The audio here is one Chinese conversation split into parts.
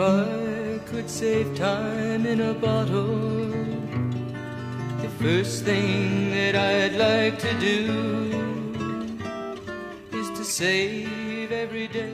I could save time in a bottle, the first thing that I'd like to do is to save every day.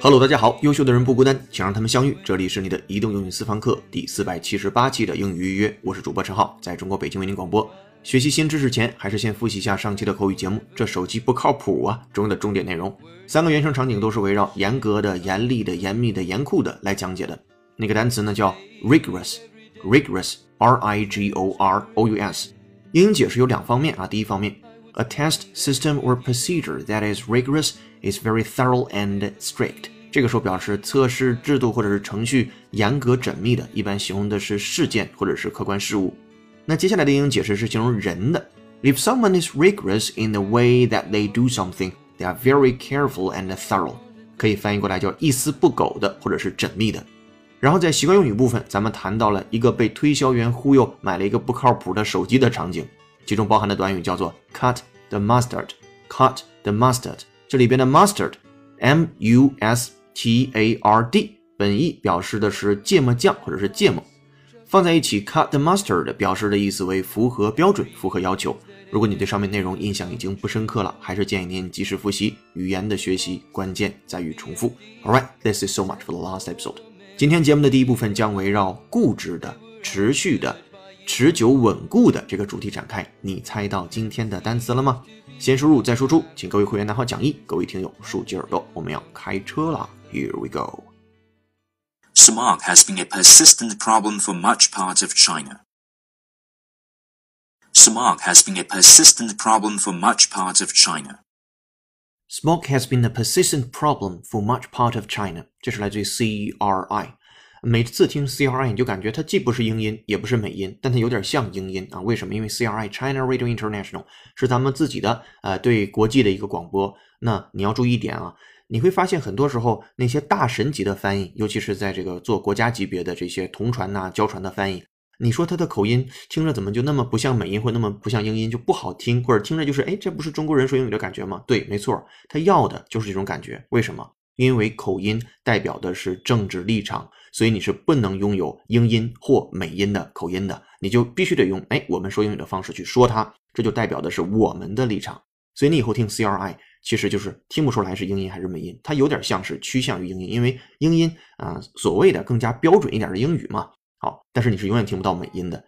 Hello，大家好，优秀的人不孤单，请让他们相遇。这里是你的移动英语私房课第四百七十八期的英语预约，我是主播陈浩，在中国北京为您广播。学习新知识前，还是先复习一下上期的口语节目。这手机不靠谱啊！中的重点内容，三个原生场景都是围绕严格的、严厉的、严密的、严酷的来讲解的。那个单词呢叫 rigorous，rigorous，r i g o r o u s。英语解释有两方面啊，第一方面，a test system or procedure that is rigorous is very thorough and strict。这个时候表示测试制度或者是程序严格缜密的，一般形容的是事件或者是客观事物。那接下来的英语解释是形容人的。If someone is rigorous in the way that they do something, they are very careful and thorough。可以翻译过来叫一丝不苟的，或者是缜密的。然后在习惯用语部分，咱们谈到了一个被推销员忽悠买了一个不靠谱的手机的场景，其中包含的短语叫做 cut the mustard。cut the mustard，这里边的 mustard，m u s t a r d，本意表示的是芥末酱或者是芥末。放在一起，cut the mustard 表示的意思为符合标准、符合要求。如果你对上面内容印象已经不深刻了，还是建议您及时复习。语言的学习关键在于重复。All right, this is so much for the last episode。今天节目的第一部分将围绕固执的、持续的、持久稳固的这个主题展开。你猜到今天的单词了吗？先输入再输出，请各位会员拿好讲义，各位听友竖起耳朵，我们要开车了。Here we go。Smog has been a persistent problem for much part of China. Smog has been a persistent problem for much part of China. Smog has been a persistent problem for much part of China。这是来自于 CRI。每次听 CRI，你就感觉它既不是英音，也不是美音，但它有点像英音啊？为什么？因为 CRI China Radio International 是咱们自己的呃对国际的一个广播。那你要注意一点啊， 你会发现很多时候那些大神级的翻译，尤其是在这个做国家级别的这些同传呐、交传的翻译，你说他的口音听着怎么就那么不像美音，或那么不像英音，就不好听，或者听着就是哎，这不是中国人说英语的感觉吗？对，没错，他要的就是这种感觉。为什么？因为口音代表的是政治立场，所以你是不能拥有英音或美音的口音的，你就必须得用哎我们说英语的方式去说它，这就代表的是我们的立场。所以你以后听 CRI。其实就是听不出来是英音还是美音，它有点像是趋向于英音，因为英音啊，所谓的更加标准一点的英语嘛。好，但是你是永远听不到美音的，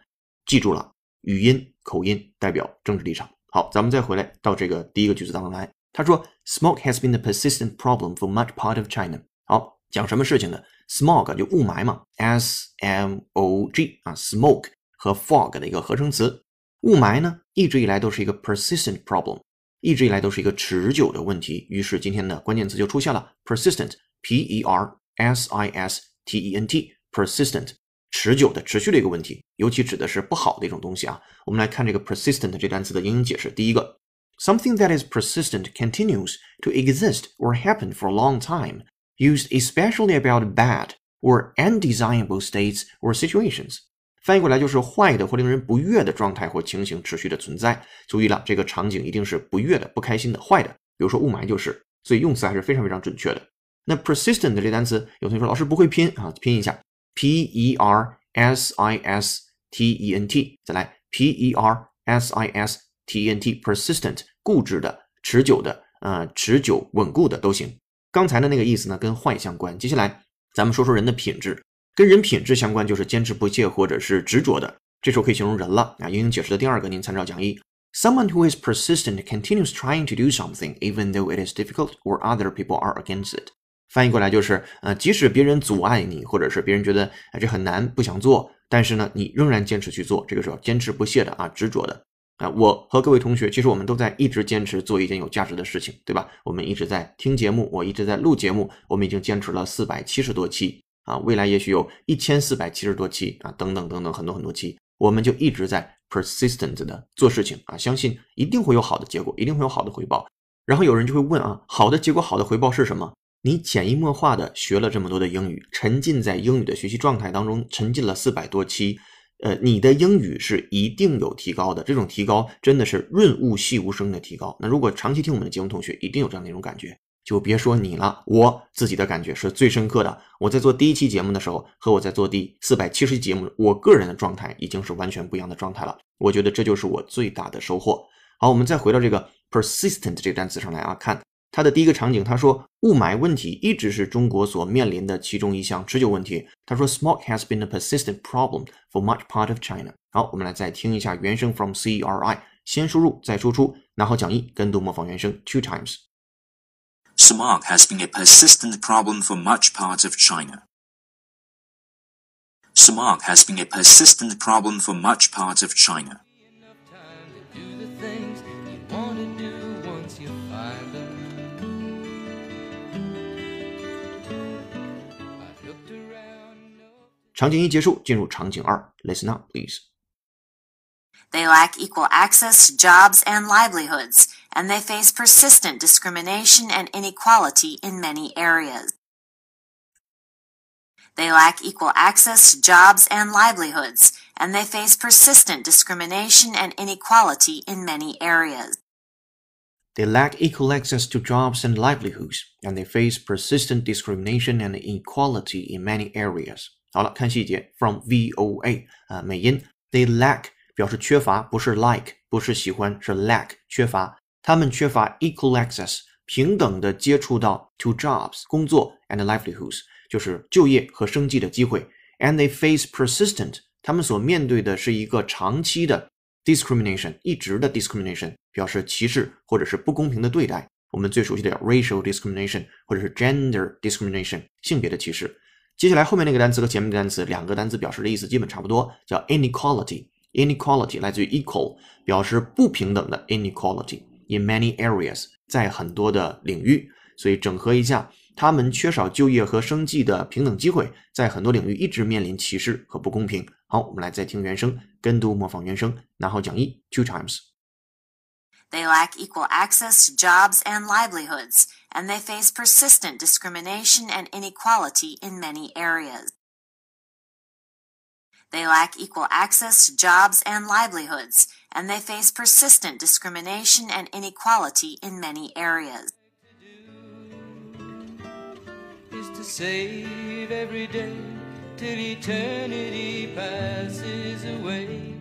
记住了，语音口音代表政治立场。好，咱们再回来到这个第一个句子当中来，他说，Smoke has been a persistent problem for much part of China。好，讲什么事情呢？Smog 就雾霾嘛，S M O G 啊，smoke 和 fog 的一个合成词，雾霾呢一直以来都是一个 persistent problem。一直以来都是一个持久的问题，于是今天的关键词就出现了：persistent，p e r s i s t e n t，persistent，持久的、持续的一个问题，尤其指的是不好的一种东西啊。我们来看这个 persistent 这单词的英语解释。第一个，something that is persistent continues to exist or happen for a long time, used especially about bad or undesirable states or situations. 翻译过来就是坏的或令人不悦的状态或情形持续的存在。注意了，这个场景一定是不悦的、不开心的、坏的。比如说雾霾就是，所以用词还是非常非常准确的。那 persistent 这单词，有同学说老师不会拼啊，拼一下 p e r s i s t e n t，再来 p e r s i s t e n t，persistent 固执的、持久的、呃持久稳固的都行。刚才的那个意思呢，跟坏相关。接下来咱们说说人的品质。跟人品质相关，就是坚持不懈或者是执着的。这时候可以形容人了啊。英英解释的第二个，您参照讲义。Someone who is persistent continues trying to do something even though it is difficult or other people are against it。翻译过来就是，呃，即使别人阻碍你，或者是别人觉得啊这很难不想做，但是呢，你仍然坚持去做。这个时候坚持不懈的啊，执着的啊。我和各位同学，其实我们都在一直坚持做一件有价值的事情，对吧？我们一直在听节目，我一直在录节目，我们已经坚持了四百七十多期。啊，未来也许有一千四百七十多期啊，等等等等，很多很多期，我们就一直在 persistent 的做事情啊，相信一定会有好的结果，一定会有好的回报。然后有人就会问啊，好的结果、好的回报是什么？你潜移默化的学了这么多的英语，沉浸在英语的学习状态当中，沉浸了四百多期，呃，你的英语是一定有提高的。这种提高真的是润物细无声的提高。那如果长期听我们的节目，同学一定有这样的一种感觉。就别说你了，我自己的感觉是最深刻的。我在做第一期节目的时候，和我在做第四百七十期节目，我个人的状态已经是完全不一样的状态了。我觉得这就是我最大的收获。好，我们再回到这个 persistent 这个单词上来啊，看它的第一个场景，他说雾霾问题一直是中国所面临的其中一项持久问题。他说 smog has been a persistent problem for much part of China。好，我们来再听一下原声 from CRI，先输入再输出，拿好讲义，跟读模仿原声 two times。Smog has been a persistent problem for much part of China. Smog has been a persistent problem for much part of China. do the things you want to do once you find them. I've looked around enough. 场景一结束，进入场景二，Listen up, please. They lack equal access to jobs and livelihoods, and they face persistent discrimination and inequality in many areas. They lack equal access to jobs and livelihoods, and they face persistent discrimination and inequality in many areas. They lack equal access to jobs and livelihoods, and they face persistent discrimination and inequality in many areas. 好了，看细节，from VOA 啊、美音，they lack 表示缺乏，不是 like，不是喜欢，是 lack 缺乏。他们缺乏 equal access 平等的接触到 to jobs 工作 and livelihoods 就是就业和生计的机会，and they face persistent 他们所面对的是一个长期的 discrimination 一直的 discrimination 表示歧视或者是不公平的对待。我们最熟悉的 racial discrimination 或者是 gender discrimination 性别的歧视。接下来后面那个单词和前面的单词两个单词表示的意思基本差不多，叫 inequality。Inequality 来自于 equal，表示不平等的 inequality in many areas，在很多的领域。所以整合一下，他们缺少就业和生计的平等机会，在很多领域一直面临歧视和不公平。好，我们来再听原声，跟读模仿原声，拿好讲义 two times。They lack equal access to jobs and livelihoods, and they face persistent discrimination and inequality in many areas. They lack equal access to jobs and livelihoods, and they face persistent discrimination and inequality in many areas. is to save every day till eternity passes away.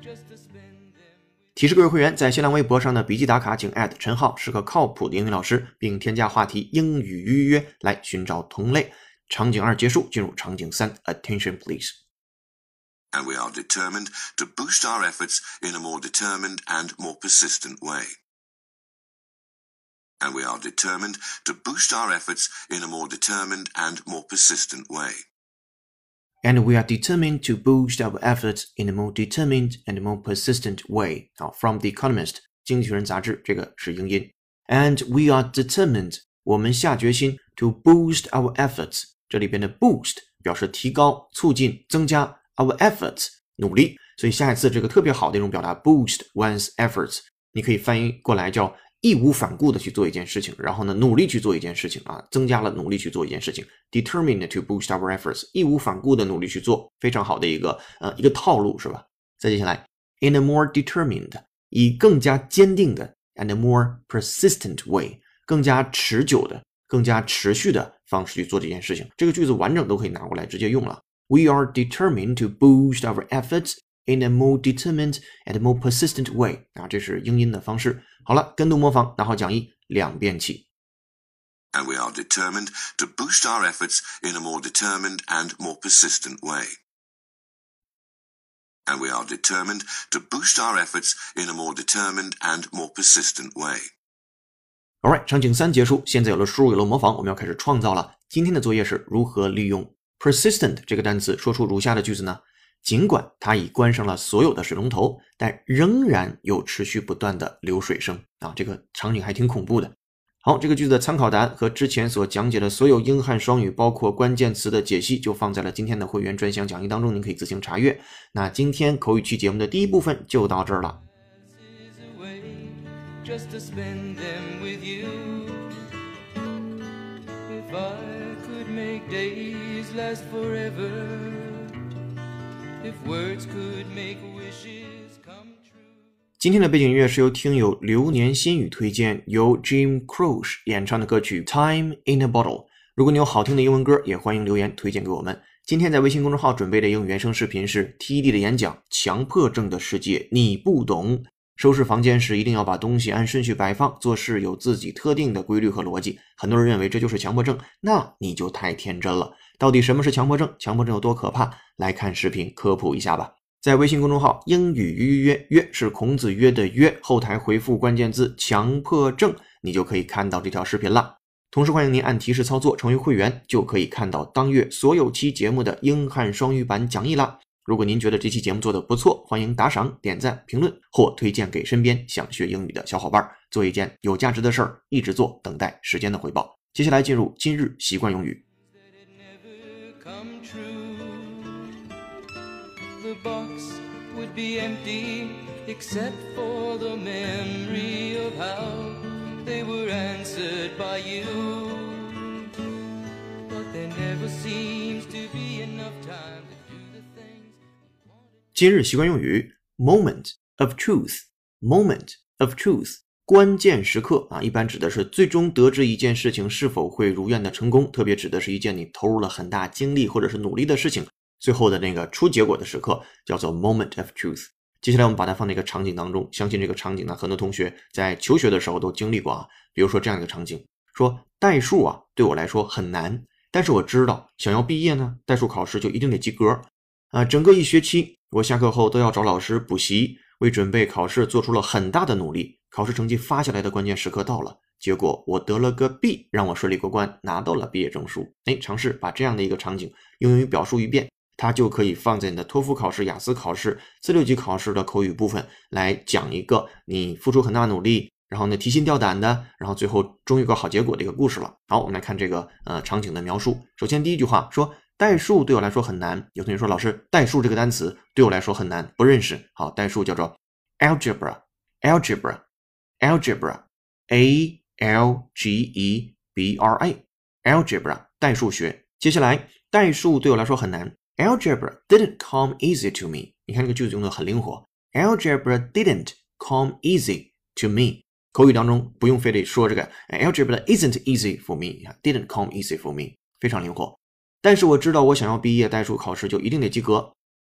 Just to spend them. 提示各位会员，在新浪微博上的笔记打卡，请陈浩是个靠谱的英语老师，并添加话题“英语预约”来寻找同类。场景二结束，进入场景三，Attention please。and we are determined to boost our efforts in a more determined and more persistent way. And we are determined to boost our efforts in a more determined and more persistent way. And we are determined to boost our efforts in a more determined and more persistent way. 啊，from The Economist 经济学人杂志，这个是英音。And we are determined，我们下决心 to boost our efforts。这里边的 boost 表示提高、促进、增加 Our efforts 努力。所以下一次这个特别好的一种表达 boost one's efforts，你可以翻译过来叫义无反顾的去做一件事情，然后呢努力去做一件事情啊，增加了努力去做一件事情。Determined to boost our efforts，义无反顾的努力去做，非常好的一个呃一个套路是吧？再接下来，in a more determined，以更加坚定的 and a more persistent way，更加持久的、更加持续的方式去做这件事情。这个句子完整都可以拿过来直接用了。We are determined to boost our efforts in a more determined and more persistent way 啊，这是英音的方式。好了，跟读模仿，拿好讲义，两遍起。 And we are determined to boost our efforts in a more determined and more persistent way. And we are determined to boost our efforts in a more determined and more persistent way. Alright，场景三结束，现在有了输入，有了模仿，我们要开始创造了。今天的作业是如何利用 persistent 这个单词说出如下的句子呢？尽管它已关上了所有的水龙头，但仍然有持续不断的流水声啊！这个场景还挺恐怖的。好，这个句子的参考答案和之前所讲解的所有英汉双语，包括关键词的解析，就放在了今天的会员专享讲义当中，您可以自行查阅。那今天口语区节目的第一部分就到这儿了。Just to spend them with you. Make days last forever. If words could make wishes come true. 今天的背景音乐是由听友流年心语推荐，由 Jim Croce 演唱的歌曲《Time in a Bottle》。如果你有好听的英文歌，也欢迎留言推荐给我们。今天在微信公众号准备的英语原声视频是 TED 的演讲《强迫症的世界你不懂》。收拾房间时一定要把东西按顺序摆放，做事有自己特定的规律和逻辑。很多人认为这就是强迫症，那你就太天真了。到底什么是强迫症？强迫症有多可怕？来看视频科普一下吧。在微信公众号“英语约约约”是孔子约的约，后台回复关键字“强迫症”，你就可以看到这条视频了。同时欢迎您按提示操作成为会员，就可以看到当月所有期节目的英汉双语版讲义啦。如果您觉得这期节目做的不错，欢迎打赏、点赞、评论或推荐给身边想学英语的小伙伴，做一件有价值的事儿，一直做，等待时间的回报。接下来进入今日习惯用语。今日习惯用语：moment of truth，moment of truth，关键时刻啊，一般指的是最终得知一件事情是否会如愿的成功，特别指的是一件你投入了很大精力或者是努力的事情，最后的那个出结果的时刻叫做 moment of truth。接下来我们把它放在一个场景当中，相信这个场景呢，很多同学在求学的时候都经历过啊。比如说这样一个场景：说代数啊，对我来说很难，但是我知道想要毕业呢，代数考试就一定得及格啊，整个一学期。我下课后都要找老师补习，为准备考试做出了很大的努力。考试成绩发下来的关键时刻到了，结果我得了个 B，让我顺利过关，拿到了毕业证书。哎，尝试把这样的一个场景应用于表述一遍，它就可以放在你的托福考试、雅思考试、四六级考试的口语部分来讲一个你付出很大努力，然后呢提心吊胆的，然后最后终于有个好结果的一个故事了。好，我们来看这个呃场景的描述。首先第一句话说。代数对我来说很难。有同学说：“老师，代数这个单词对我来说很难，不认识。”好，代数叫做 algebra，algebra，algebra，a l g e b r a，algebra，代数学。接下来，代数对我来说很难。Algebra didn't come easy to me。你看这个句子用的很灵活。Algebra didn't come easy to me。口语当中不用非得说这个。Algebra isn't easy for me。didn't come easy for me，非常灵活。但是我知道，我想要毕业代数考试就一定得及格。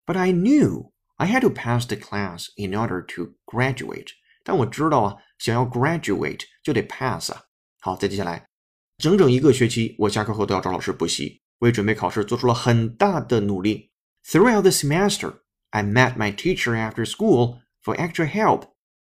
But I knew I had to pass the class in order to graduate。但我知道啊，想要 graduate 就得 pass 啊。好，再接下来，整整一个学期，我下课后都要找老师补习，为准备考试做出了很大的努力。Throughout the semester, I met my teacher after school for extra help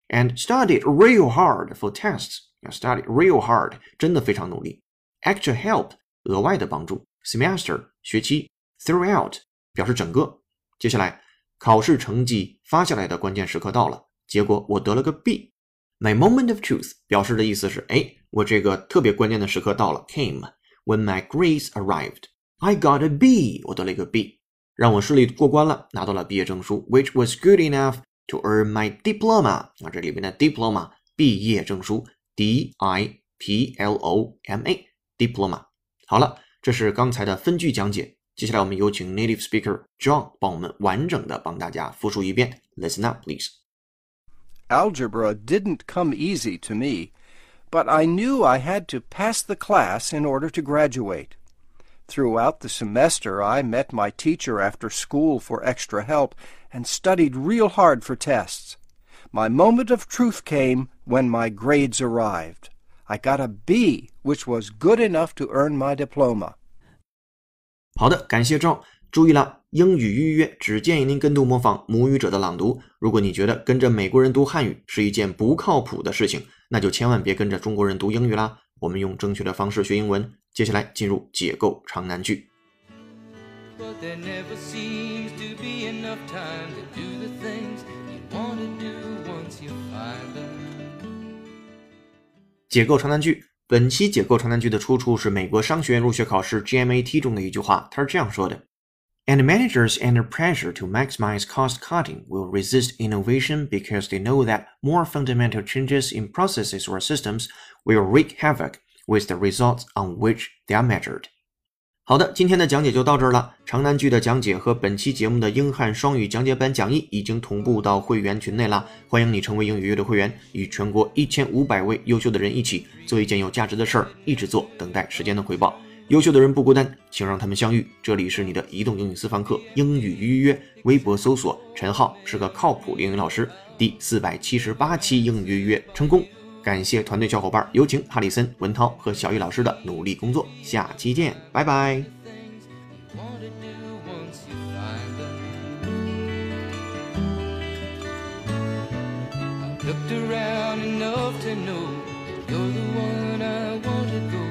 and studied real hard for tests. Studied real hard，真的非常努力。Extra help，额外的帮助。 Semester 学期，throughout 表示整个。接下来考试成绩发下来的关键时刻到了，结果我得了个 B。My moment of truth 表示的意思是，哎，我这个特别关键的时刻到了，came when my grades arrived。I got a B，我得了一个 B，让我顺利过关了，拿到了毕业证书，which was good enough to earn my diploma。啊，这里边的 diploma 毕业证书，D I P L O M A，diploma。好了。这是刚才的分句讲解，接下来我们有请 native speaker John 帮我们完整的帮大家复述一遍。Listen up, please. Algebra didn't come easy to me, but I knew I had to pass the class in order to graduate. Throughout the semester, I met my teacher after school for extra help and studied real hard for tests. My moment of truth came when my grades arrived. I got a B, which was good enough to earn my diploma. 好的，感谢赵。注意了，英语预约只建议您跟读模仿母语者的朗读。如果你觉得跟着美国人读汉语是一件不靠谱的事情，那就千万别跟着中国人读英语啦。我们用正确的方式学英文。接下来进入解构长难句。解构长难句。本期解构长难句的出处是美国商学院入学考试 GMAT 中的一句话，它是这样说的：“And managers under pressure to maximize cost cutting will resist innovation because they know that more fundamental changes in processes or systems will wreak havoc with the results on which they are measured.” 好的，今天的讲解就到这儿了。长难句的讲解和本期节目的英汉双语讲解版讲义已经同步到会员群内了，欢迎你成为英语约的会员，与全国一千五百位优秀的人一起做一件有价值的事儿，一直做，等待时间的回报。优秀的人不孤单，请让他们相遇。这里是你的移动英语私房课英语预约，微博搜索陈浩是个靠谱英语老师。第四百七十八期英语预约成功。感谢团队小伙伴，有请哈里森、文涛和小玉老师的努力工作。下期见，拜拜。Looked around enough to know you're the one I want to go.